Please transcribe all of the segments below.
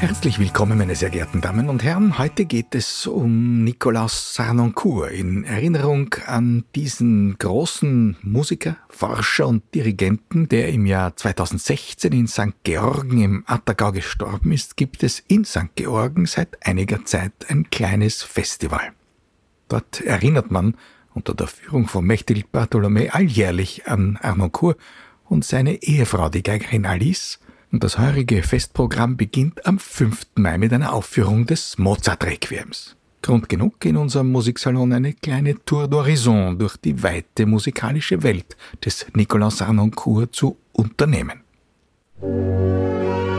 Herzlich willkommen, meine sehr geehrten Damen und Herren. Heute geht es um Nicolas Sarnoncourt in Erinnerung an diesen großen Musiker, Forscher und Dirigenten, der im Jahr 2016 in St. Georgen im Attergau gestorben ist, gibt es in St. Georgen seit einiger Zeit ein kleines Festival. Dort erinnert man unter der Führung von Mechthild Bartholomä alljährlich an Arnoncourt und seine Ehefrau, die Geigerin Alice, und das heurige Festprogramm beginnt am 5. Mai mit einer Aufführung des Mozart-Requiems. Grund genug, in unserem Musiksalon eine kleine Tour d'Horizon durch die weite musikalische Welt des Nicolas Arnoncourt zu unternehmen. So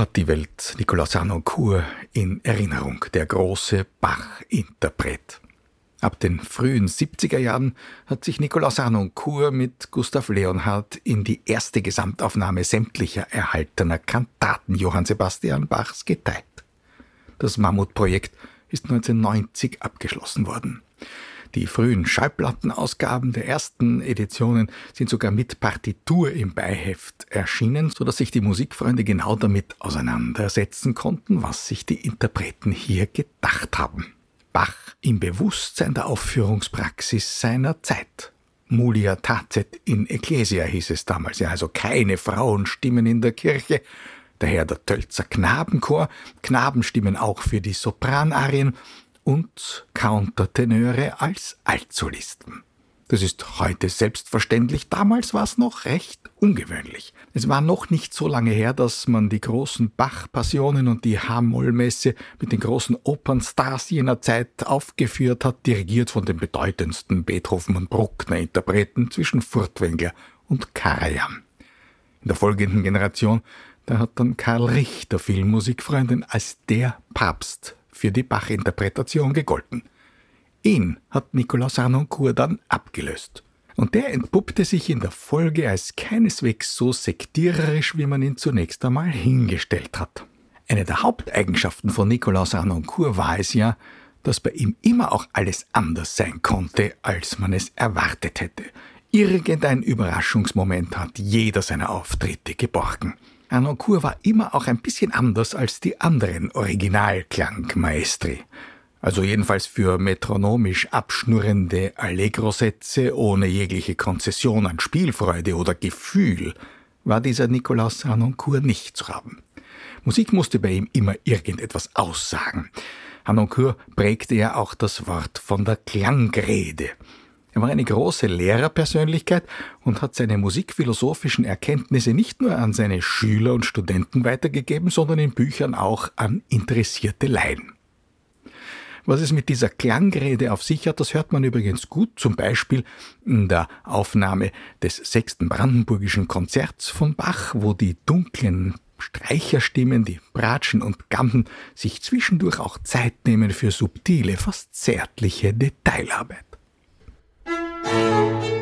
hat die Welt Nicolas Arnoncourt in Erinnerung, der große Bach-Interpret. Ab den frühen 70er Jahren hat sich Nicolas Arnoncourt mit Gustav Leonhardt in die erste Gesamtaufnahme sämtlicher erhaltener Kantaten Johann Sebastian Bachs geteilt. Das Mammutprojekt ist 1990 abgeschlossen worden. Die frühen Schallplattenausgaben der ersten Editionen sind sogar mit Partitur im Beiheft erschienen, so dass sich die Musikfreunde genau damit auseinandersetzen konnten, was sich die Interpreten hier gedacht haben. Bach im Bewusstsein der Aufführungspraxis seiner Zeit. Mulia tacet in Ecclesia hieß es damals, ja, also keine Frauenstimmen in der Kirche, daher der Tölzer Knabenchor, Knabenstimmen auch für die Sopranarien und Countertenöre als Altsolisten. Das ist heute selbstverständlich, damals war es noch recht ungewöhnlich. Es war noch nicht so lange her, dass man die großen Bach-Passionen und die H-Moll-Messe mit den großen Opernstars jener Zeit aufgeführt hat, dirigiert von den bedeutendsten Beethoven- und Bruckner-Interpreten zwischen Furtwängler und Karajan. In der folgenden Generation, da hat dann Karl Richter Filmmusikfreundin als der Papst für die Bach-Interpretation gegolten. Ihn hat Nicolas Arnoncourt dann abgelöst. Und der entpuppte sich in der Folge als keineswegs so sektiererisch, wie man ihn zunächst einmal hingestellt hat. Eine der Haupteigenschaften von Nikolaus Arnoncourt war es ja, dass bei ihm immer auch alles anders sein konnte, als man es erwartet hätte. Irgendein Überraschungsmoment hat jeder seiner Auftritte geborgen. Arnoncourt war immer auch ein bisschen anders als die anderen Originalklangmaestri. Also jedenfalls für metronomisch abschnurrende Allegro-Sätze ohne jegliche Konzession an Spielfreude oder Gefühl war dieser Nikolaus Arnoncourt nicht zu haben. Musik musste bei ihm immer irgendetwas aussagen. Hanoncourt prägte ja auch das Wort von der Klangrede. Er war eine große Lehrerpersönlichkeit und hat seine musikphilosophischen Erkenntnisse nicht nur an seine Schüler und Studenten weitergegeben, sondern in Büchern auch an interessierte Laien. Was es mit dieser Klangrede auf sich hat, das hört man übrigens gut, zum Beispiel in der Aufnahme des sechsten Brandenburgischen Konzerts von Bach, wo die dunklen Streicherstimmen, die Bratschen und Gampen sich zwischendurch auch Zeit nehmen für subtile, fast zärtliche Detailarbeit. Wo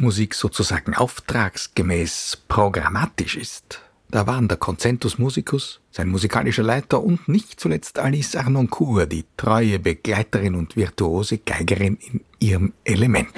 Barockmusik sozusagen auftragsgemäß programmatisch ist, da waren der Concentus Musicus, sein musikalischer Leiter und nicht zuletzt Alice Arnoncourt, die treue Begleiterin und virtuose Geigerin in ihrem Element.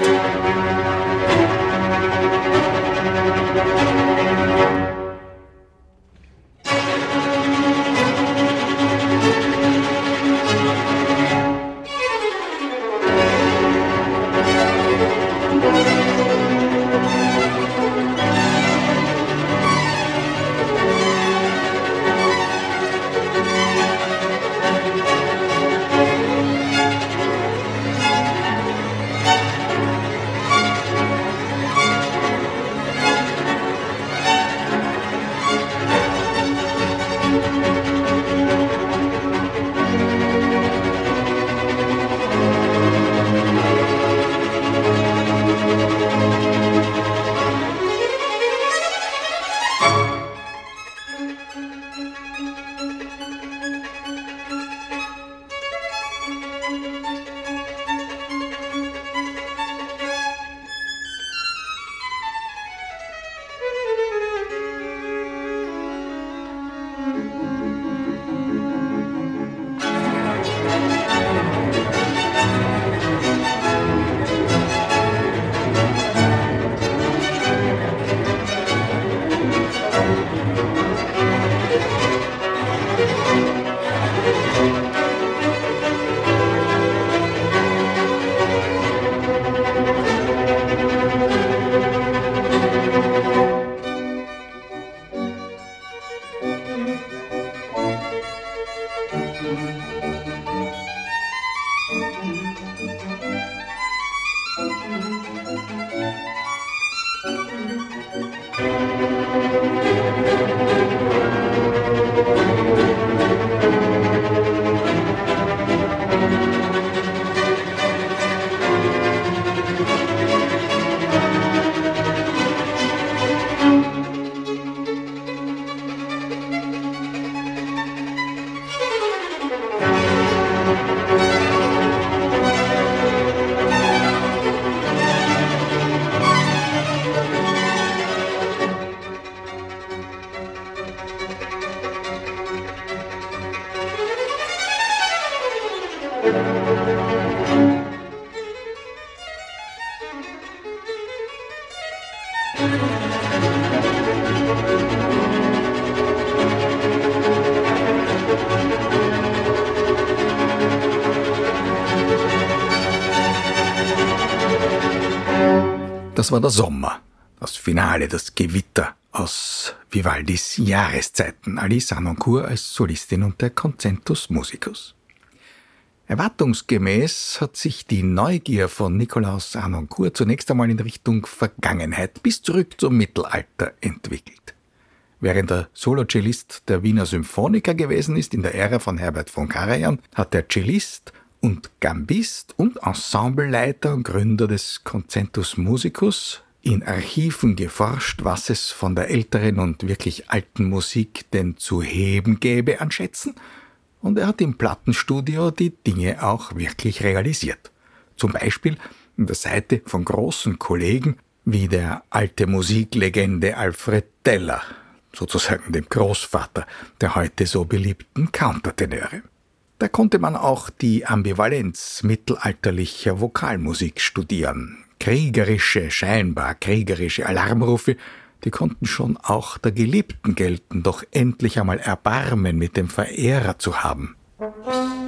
Das war der Sommer, das Finale, das Gewitter aus Vivaldis Jahreszeiten, Alice Arnoncourt als Solistin und der Concentus Musicus. Erwartungsgemäß hat sich die Neugier von Nikolaus Arnoncourt zunächst einmal in Richtung Vergangenheit bis zurück zum Mittelalter entwickelt. Während er Solocellist der Wiener Symphoniker gewesen ist in der Ära von Herbert von Karajan, hat der Cellist und Gambist und Ensembleleiter und Gründer des Concentus Musicus in Archiven geforscht, was es von der älteren und wirklich alten Musik denn zu heben gäbe an Schätzen, und er hat im Plattenstudio die Dinge auch wirklich realisiert. Zum Beispiel an der Seite von großen Kollegen wie der alte Musiklegende Alfred Teller, sozusagen dem Großvater der heute so beliebten Countertenöre. Da konnte man auch die Ambivalenz mittelalterlicher Vokalmusik studieren. Kriegerische, scheinbar kriegerische Alarmrufe, die konnten schon auch der Geliebten gelten, doch endlich einmal Erbarmen mit dem Verehrer zu haben. Sonne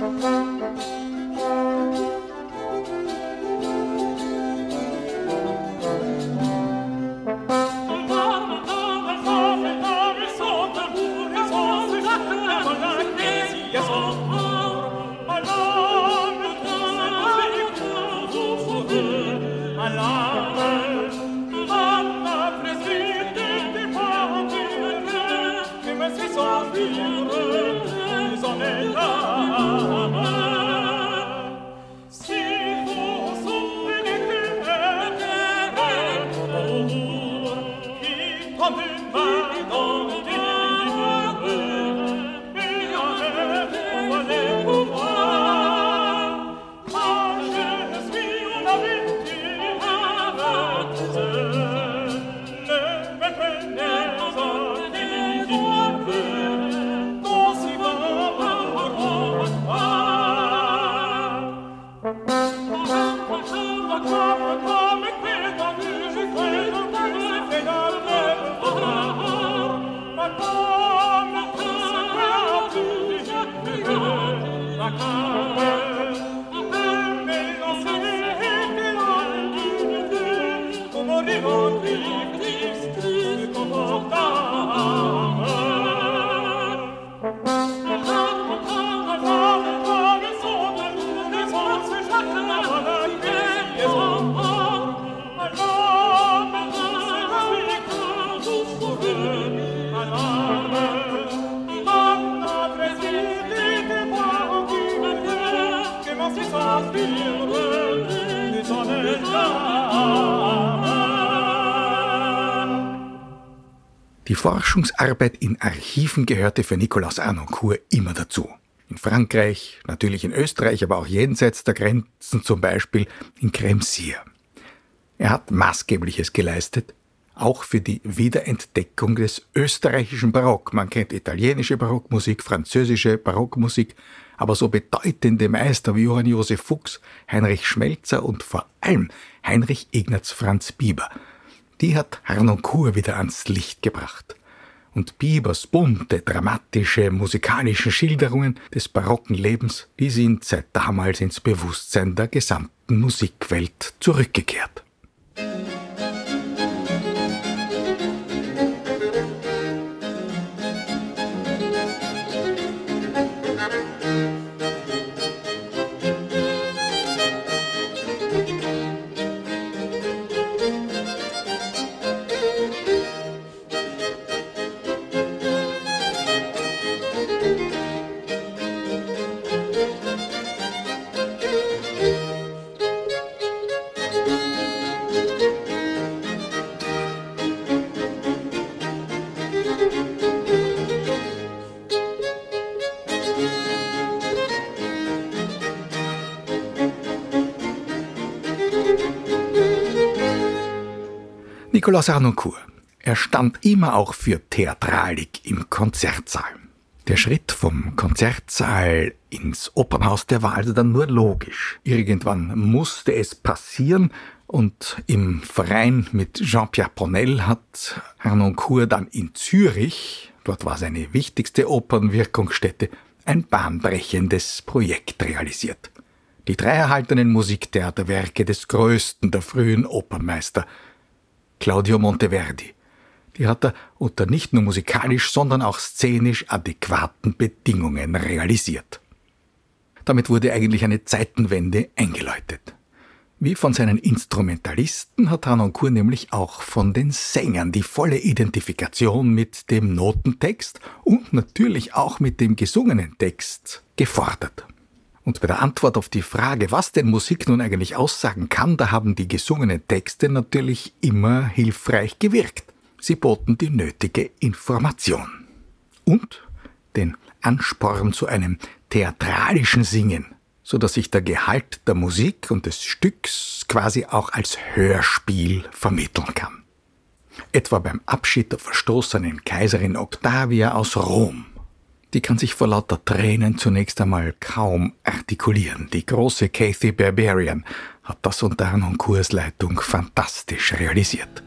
Forschungsarbeit in Archiven gehörte für Nicolas Arnoncourt immer dazu. In Frankreich, natürlich in Österreich, aber auch jenseits der Grenzen, zum Beispiel in Kremsier. Er hat Maßgebliches geleistet, auch für die Wiederentdeckung des österreichischen Barock. Man kennt italienische Barockmusik, französische Barockmusik, aber so bedeutende Meister wie Johann Josef Fuchs, Heinrich Schmelzer und vor allem Heinrich Ignaz Franz Bieber, die hat Harnoncourt wieder ans Licht gebracht. Und Biebers bunte, dramatische, musikalische Schilderungen des barocken Lebens, die sind seit damals ins Bewusstsein der gesamten Musikwelt zurückgekehrt. Nicolas Arnoncourt. Er stand immer auch für Theatralik im Konzertsaal. Der Schritt vom Konzertsaal ins Opernhaus, der war also dann nur logisch. Irgendwann musste es passieren und im Verein mit Jean-Pierre Ponel hat Arnoncourt dann in Zürich, dort war seine wichtigste Opernwirkungsstätte, ein bahnbrechendes Projekt realisiert. Die drei erhaltenen Musiktheaterwerke des größten der frühen Opernmeister Claudio Monteverdi. Die hat er unter nicht nur musikalisch, sondern auch szenisch adäquaten Bedingungen realisiert. Damit wurde eigentlich eine Zeitenwende eingeläutet. Wie von seinen Instrumentalisten hat Hanoncourt nämlich auch von den Sängern die volle Identifikation mit dem Notentext und natürlich auch mit dem gesungenen Text gefordert. Und bei der Antwort auf die Frage, was denn Musik nun eigentlich aussagen kann, da haben die gesungenen Texte natürlich immer hilfreich gewirkt. Sie boten die nötige Information. Und den Ansporn zu einem theatralischen Singen, so dass sich der Gehalt der Musik und des Stücks quasi auch als Hörspiel vermitteln kann. Etwa beim Abschied der verstoßenen Kaiserin Octavia aus Rom die kann sich vor lauter Tränen zunächst einmal kaum artikulieren. Die große Kathy Barbarian hat das unter Arnon Leitung fantastisch realisiert.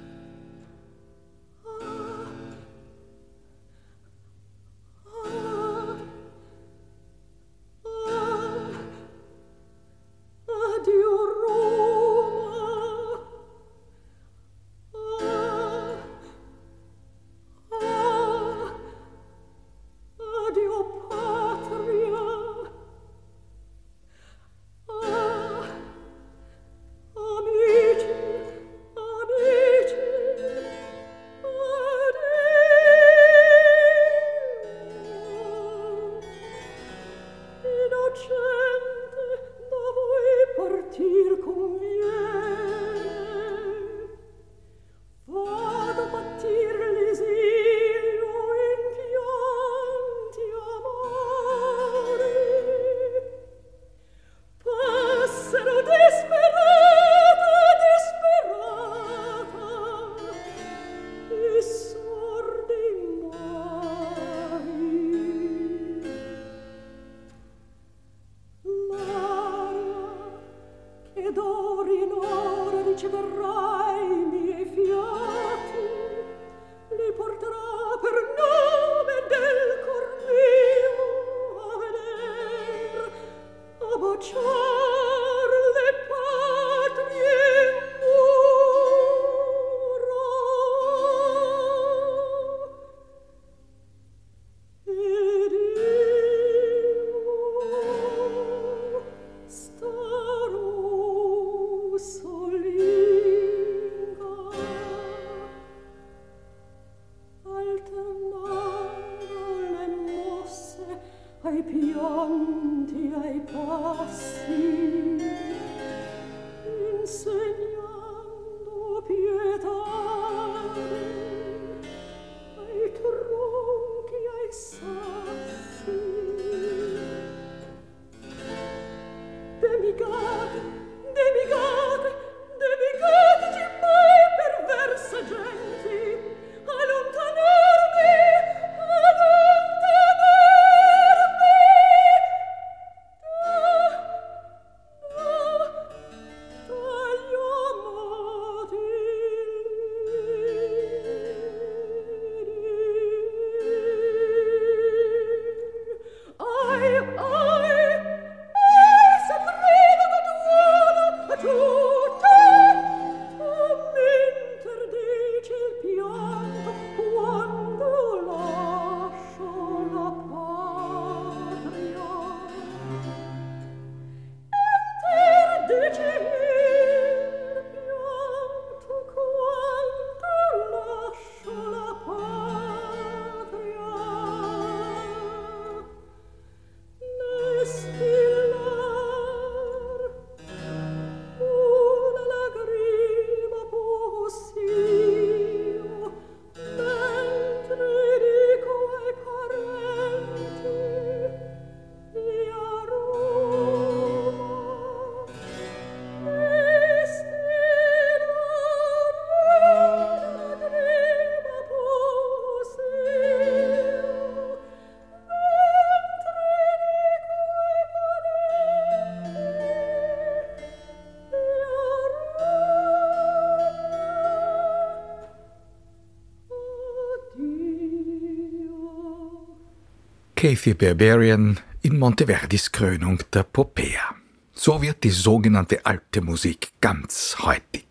Kathy Barbarian in Monteverdis Krönung der Popea. So wird die sogenannte alte Musik ganz heutig.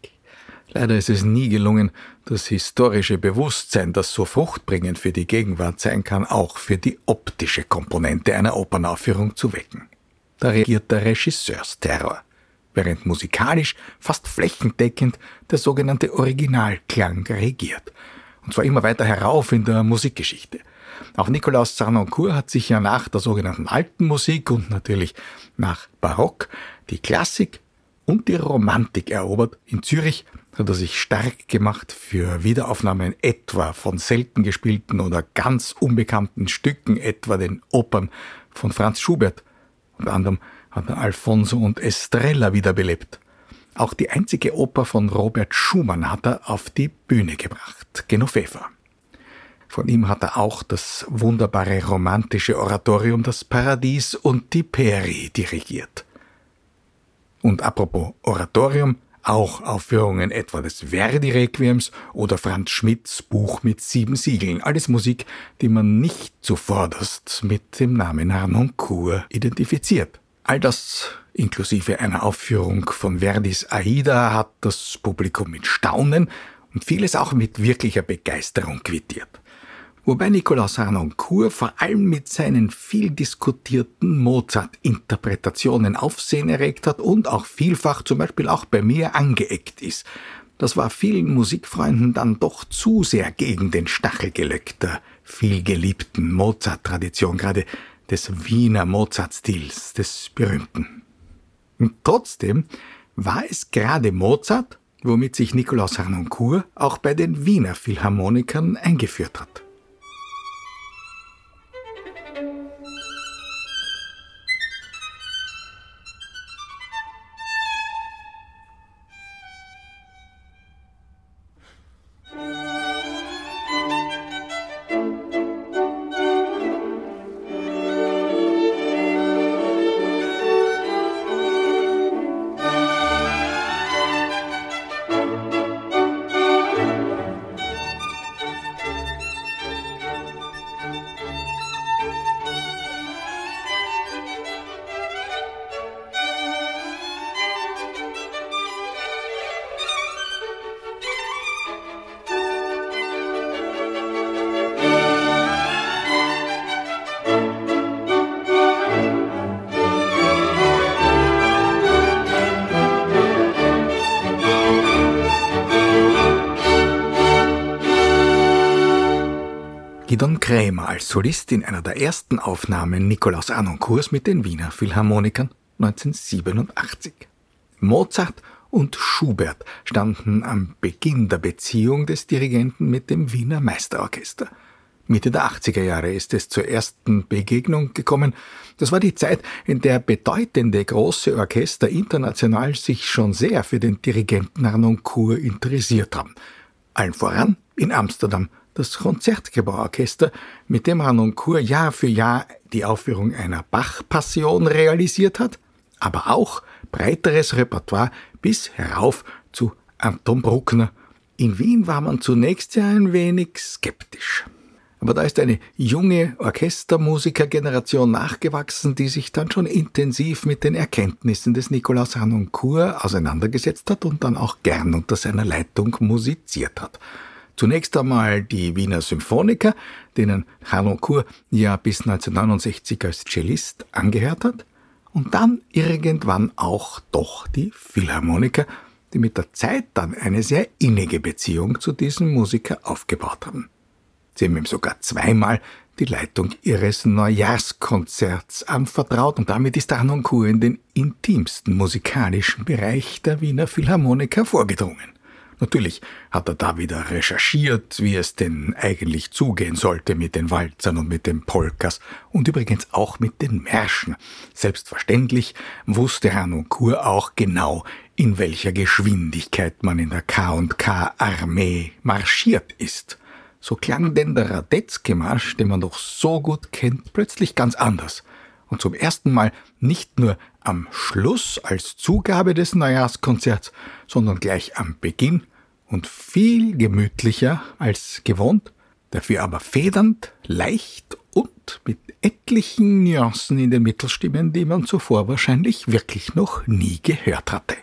Leider ist es nie gelungen, das historische Bewusstsein, das so fruchtbringend für die Gegenwart sein kann, auch für die optische Komponente einer Opernaufführung zu wecken. Da regiert der Regisseursterror, während musikalisch fast flächendeckend der sogenannte Originalklang regiert. Und zwar immer weiter herauf in der Musikgeschichte – auch Nikolaus Sarnoncourt hat sich ja nach der sogenannten alten Musik und natürlich nach Barock die Klassik und die Romantik erobert. In Zürich hat er sich stark gemacht für Wiederaufnahmen etwa von selten gespielten oder ganz unbekannten Stücken, etwa den Opern von Franz Schubert. Unter anderem hat er Alfonso und Estrella wiederbelebt. Auch die einzige Oper von Robert Schumann hat er auf die Bühne gebracht, Genoveva. Von ihm hat er auch das wunderbare romantische Oratorium Das Paradies und die Peri dirigiert. Und apropos Oratorium, auch Aufführungen etwa des Verdi-Requiems oder Franz Schmidts Buch mit sieben Siegeln. Alles Musik, die man nicht zuvorderst mit dem Namen Harnoncourt identifiziert. All das inklusive einer Aufführung von Verdis Aida hat das Publikum mit Staunen und vieles auch mit wirklicher Begeisterung quittiert wobei Nikolaus Harnoncourt vor allem mit seinen viel diskutierten Mozart-Interpretationen Aufsehen erregt hat und auch vielfach zum Beispiel auch bei mir angeeckt ist. Das war vielen Musikfreunden dann doch zu sehr gegen den Stachelgelöck der vielgeliebten Mozart-Tradition, gerade des Wiener Mozart-Stils, des berühmten. Und trotzdem war es gerade Mozart, womit sich Nikolaus Harnoncourt auch bei den Wiener Philharmonikern eingeführt hat. Als Solist in einer der ersten Aufnahmen Nikolaus Anoncourts mit den Wiener Philharmonikern 1987. Mozart und Schubert standen am Beginn der Beziehung des Dirigenten mit dem Wiener Meisterorchester. Mitte der 80er Jahre ist es zur ersten Begegnung gekommen. Das war die Zeit, in der bedeutende große Orchester international sich schon sehr für den Dirigenten Arnoncourt interessiert haben. Allen voran in Amsterdam das Konzertgebauorchester, mit dem Ranoncourt Jahr für Jahr die Aufführung einer Bach-Passion realisiert hat, aber auch breiteres Repertoire bis herauf zu Anton Bruckner. In Wien war man zunächst ja ein wenig skeptisch. Aber da ist eine junge Orchestermusikergeneration nachgewachsen, die sich dann schon intensiv mit den Erkenntnissen des Nikolaus Ranoncourt auseinandergesetzt hat und dann auch gern unter seiner Leitung musiziert hat. Zunächst einmal die Wiener Symphoniker, denen Harnoncourt ja bis 1969 als Cellist angehört hat, und dann irgendwann auch doch die Philharmoniker, die mit der Zeit dann eine sehr innige Beziehung zu diesem Musiker aufgebaut haben. Sie haben ihm sogar zweimal die Leitung ihres Neujahrskonzerts anvertraut und damit ist Harnoncourt in den intimsten musikalischen Bereich der Wiener Philharmoniker vorgedrungen. Natürlich hat er da wieder recherchiert, wie es denn eigentlich zugehen sollte mit den Walzern und mit den Polkas und übrigens auch mit den Märschen. Selbstverständlich wusste Hanoncourt auch genau, in welcher Geschwindigkeit man in der K&K-Armee marschiert ist. So klang denn der Radetzky-Marsch, den man doch so gut kennt, plötzlich ganz anders. Und zum ersten Mal nicht nur am Schluss als Zugabe des Neujahrskonzerts, sondern gleich am Beginn und viel gemütlicher als gewohnt, dafür aber federnd, leicht und mit etlichen Nuancen in den Mittelstimmen, die man zuvor wahrscheinlich wirklich noch nie gehört hatte.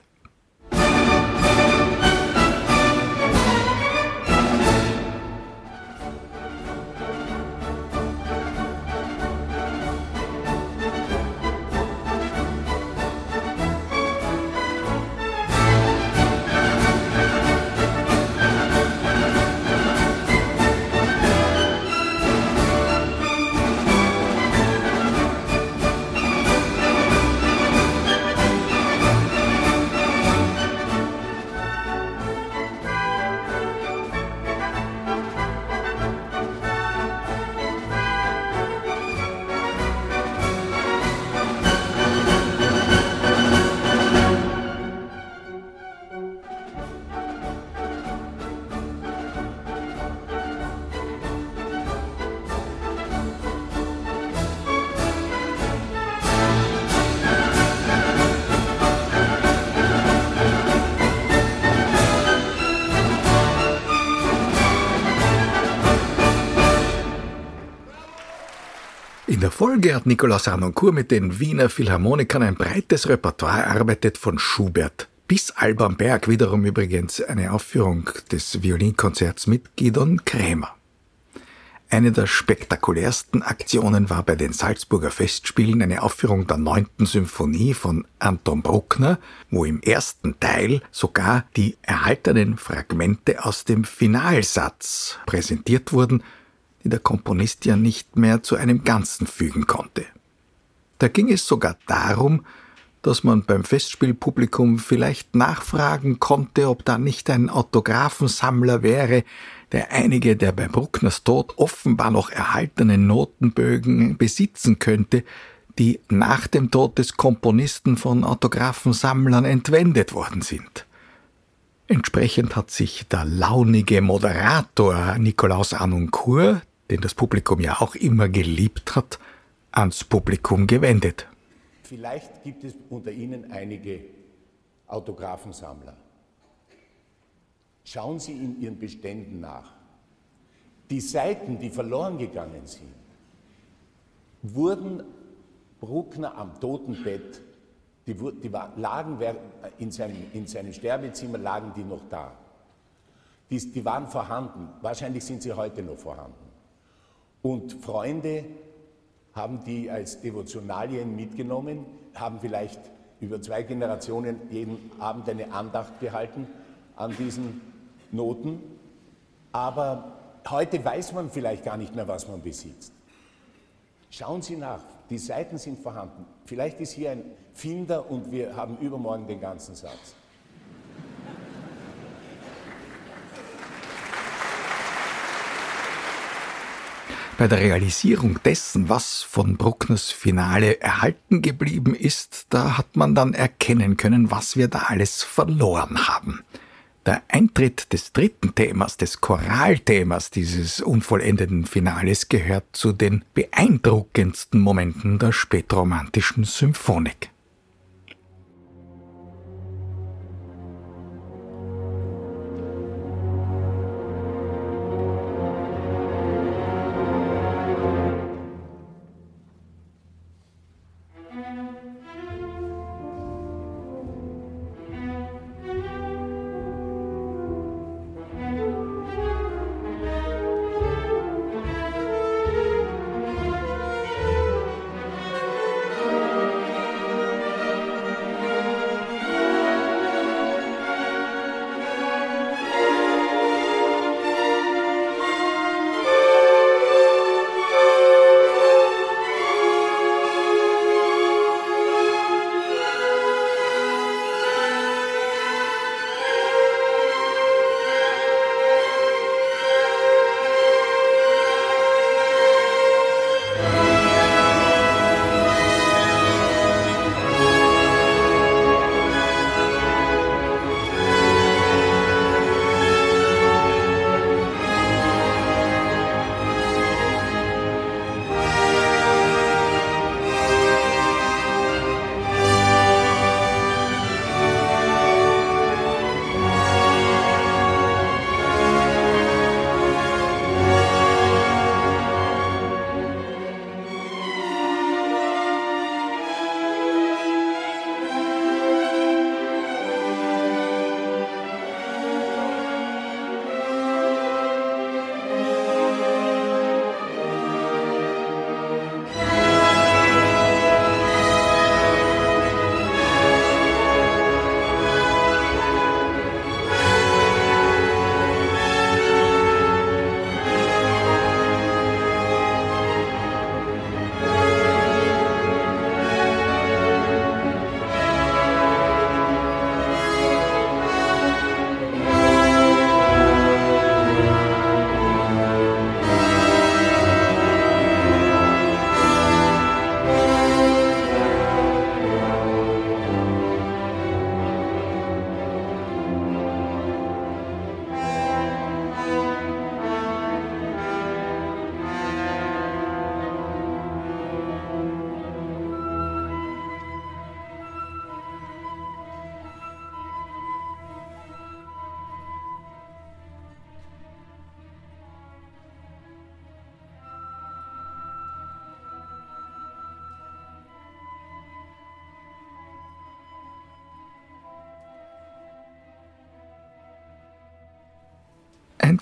Der Folge hat Nikolaus Arnoncourt mit den Wiener Philharmonikern ein breites Repertoire erarbeitet von Schubert bis Alban Berg, wiederum übrigens eine Aufführung des Violinkonzerts mit Gidon Krämer. Eine der spektakulärsten Aktionen war bei den Salzburger Festspielen eine Aufführung der neunten Symphonie von Anton Bruckner, wo im ersten Teil sogar die erhaltenen Fragmente aus dem Finalsatz präsentiert wurden, die der Komponist ja nicht mehr zu einem Ganzen fügen konnte. Da ging es sogar darum, dass man beim Festspielpublikum vielleicht nachfragen konnte, ob da nicht ein Autographensammler wäre, der einige der bei Bruckners Tod offenbar noch erhaltenen Notenbögen besitzen könnte, die nach dem Tod des Komponisten von Autographensammlern entwendet worden sind. Entsprechend hat sich der launige Moderator Nikolaus Arnoncourt, den das Publikum ja auch immer geliebt hat, ans Publikum gewendet. Vielleicht gibt es unter Ihnen einige Autographensammler. Schauen Sie in Ihren Beständen nach. Die Seiten, die verloren gegangen sind, wurden Bruckner am Totenbett, die, die lagen in seinem, in seinem Sterbezimmer, lagen die noch da. Die, die waren vorhanden. Wahrscheinlich sind sie heute noch vorhanden. Und Freunde haben die als Devotionalien mitgenommen, haben vielleicht über zwei Generationen jeden Abend eine Andacht gehalten an diesen Noten. Aber heute weiß man vielleicht gar nicht mehr, was man besitzt. Schauen Sie nach, die Seiten sind vorhanden. Vielleicht ist hier ein Finder und wir haben übermorgen den ganzen Satz. Bei der Realisierung dessen, was von Bruckners Finale erhalten geblieben ist, da hat man dann erkennen können, was wir da alles verloren haben. Der Eintritt des dritten Themas, des Choralthemas dieses unvollendeten Finales gehört zu den beeindruckendsten Momenten der spätromantischen Symphonik.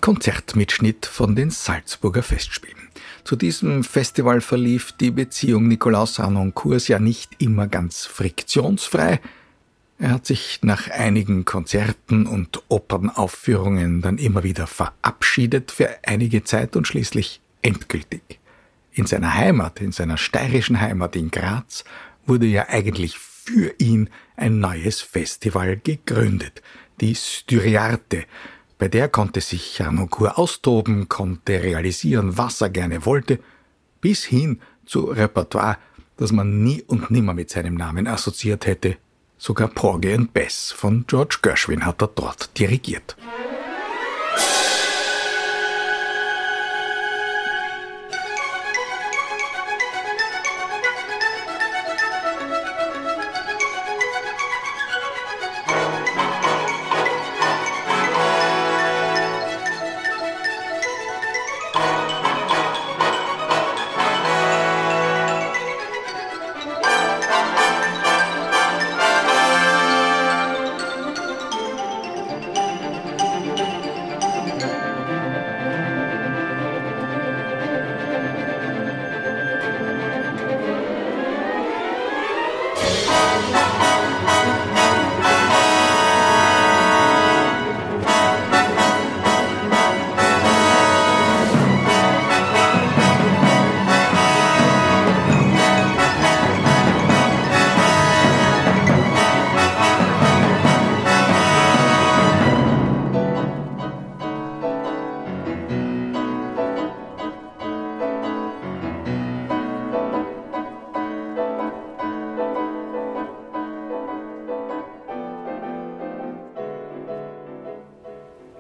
Konzertmitschnitt von den Salzburger Festspielen. Zu diesem Festival verlief die Beziehung Nikolaus Arnoncourt ja nicht immer ganz friktionsfrei. Er hat sich nach einigen Konzerten und Opernaufführungen dann immer wieder verabschiedet für einige Zeit und schließlich endgültig. In seiner Heimat, in seiner steirischen Heimat in Graz, wurde ja eigentlich für ihn ein neues Festival gegründet, die Styriarte, bei der konnte sich Harnoncourt austoben, konnte realisieren, was er gerne wollte, bis hin zu Repertoire, das man nie und nimmer mit seinem Namen assoziiert hätte. Sogar Porgy and Bess von George Gershwin hat er dort dirigiert.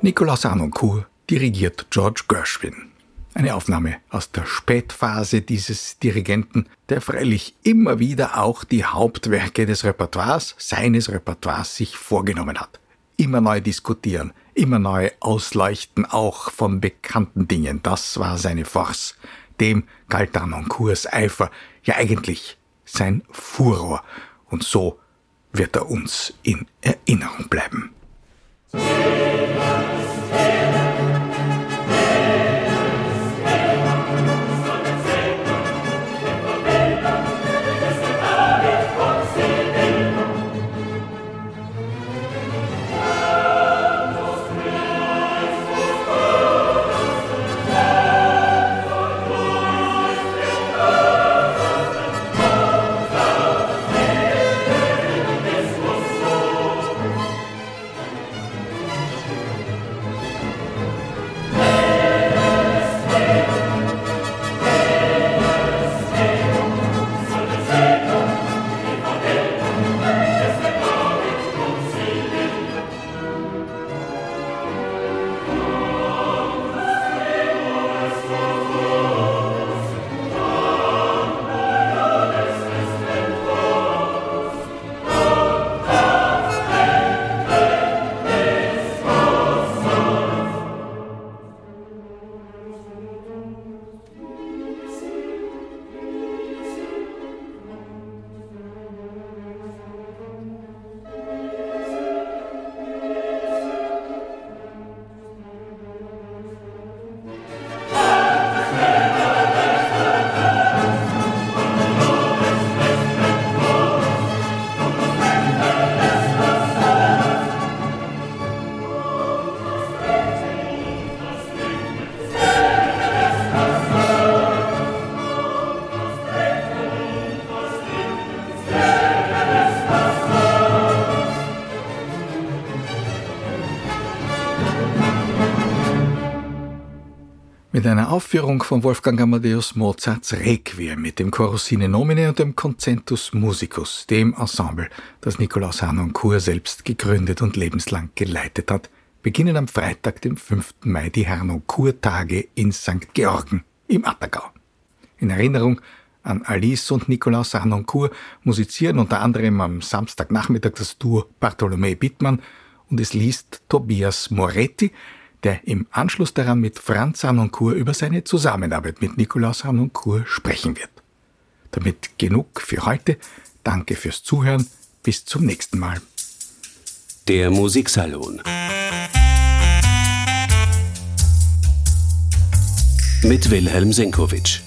Nikolaus Arnoncourt dirigiert George Gershwin. Eine Aufnahme aus der Spätphase dieses Dirigenten, der freilich immer wieder auch die Hauptwerke des Repertoires, seines Repertoires sich vorgenommen hat. Immer neu diskutieren, immer neu ausleuchten, auch von bekannten Dingen. Das war seine Force. Dem galt Arnoncourts Eifer, ja eigentlich sein Furor. Und so wird er uns in Erinnerung bleiben. Mit einer Aufführung von Wolfgang Amadeus Mozarts Requiem mit dem Chorus Sine Nomine und dem Concentus Musicus, dem Ensemble, das Nikolaus Harnoncourt selbst gegründet und lebenslang geleitet hat, beginnen am Freitag, dem 5. Mai, die Harnoncourt-Tage in St. Georgen im Attergau. In Erinnerung an Alice und Nikolaus Harnoncourt musizieren unter anderem am Samstagnachmittag das Duo Bartholomä Bittmann und es liest Tobias Moretti, der im Anschluss daran mit Franz Harnoncourt über seine Zusammenarbeit mit Nikolaus Harnoncourt sprechen wird. Damit genug für heute. Danke fürs Zuhören. Bis zum nächsten Mal. Der Musiksalon mit Wilhelm Senkowitsch.